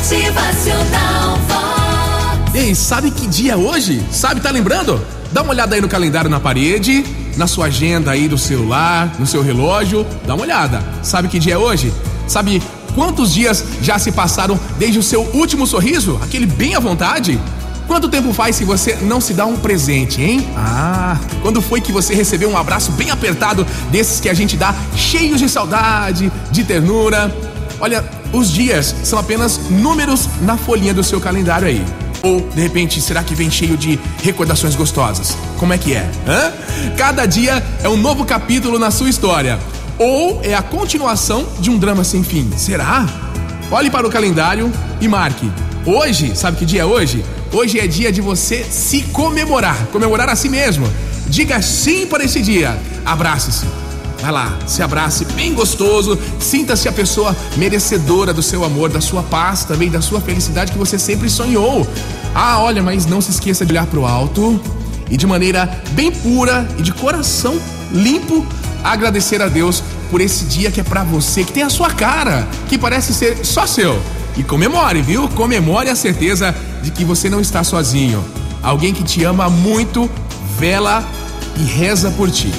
Motivacional Vox. Ei, sabe que dia é hoje? Sabe, tá lembrando? Dá uma olhada aí no calendário na parede, na sua agenda aí do celular, no seu relógio. Dá uma olhada. Sabe que dia é hoje? Sabe quantos dias já se passaram desde o seu último sorriso? Aquele bem à vontade? Quanto tempo faz que você não se dá um presente, hein? Ah, quando foi que você recebeu um abraço bem apertado desses que a gente dá, cheios de saudade, de ternura? Olha, os dias são apenas números na folhinha do seu calendário aí. Ou, de repente, será que vem cheio de recordações gostosas? Como é que é? Hã? Cada dia é um novo capítulo na sua história. Ou é a continuação de um drama sem fim. Será? Olhe para o calendário e marque. Hoje, sabe que dia é hoje? Hoje é dia de você se comemorar, comemorar a si mesmo. Diga sim para esse dia. Abrace-se. Vai lá, se abrace bem gostoso, sinta-se a pessoa merecedora do seu amor, da sua paz, também da sua felicidade que você sempre sonhou. Ah, olha, mas não se esqueça de olhar para o alto e de maneira bem pura e de coração limpo agradecer a Deus por esse dia que é para você, que tem a sua cara, que parece ser só seu. E comemore, viu? Comemore a certeza de que você não está sozinho. Alguém que te ama muito, vela e reza por ti.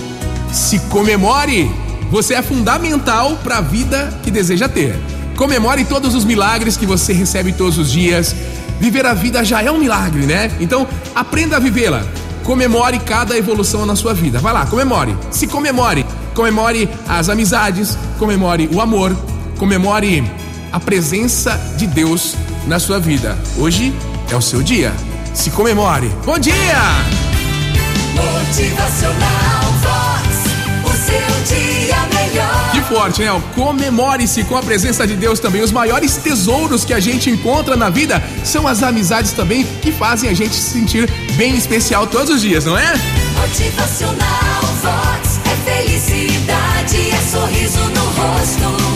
Se comemore! Você é fundamental para a vida que deseja ter. Comemore todos os milagres que você recebe todos os dias. Viver a vida já é um milagre, né? Então, aprenda a vivê-la. Comemore cada evolução na sua vida. Vai lá, comemore. Se comemore. Comemore as amizades, comemore o amor, comemore a presença de Deus na sua vida. Hoje é o seu dia. Se comemore. Bom dia! Motivacional forte, né? Comemore-se com a presença de Deus também. Os maiores tesouros que a gente encontra na vida são as amizades também que fazem a gente se sentir bem especial todos os dias, não é? Motivacional Vox. É felicidade, é sorriso no rosto,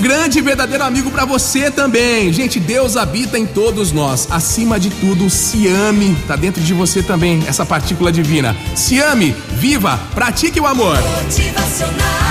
um grande e verdadeiro amigo para você também. Gente, Deus habita em todos nós. Acima de tudo, se ame. Tá dentro de você também essa partícula divina. Se ame, viva, pratique o amor. Motivacional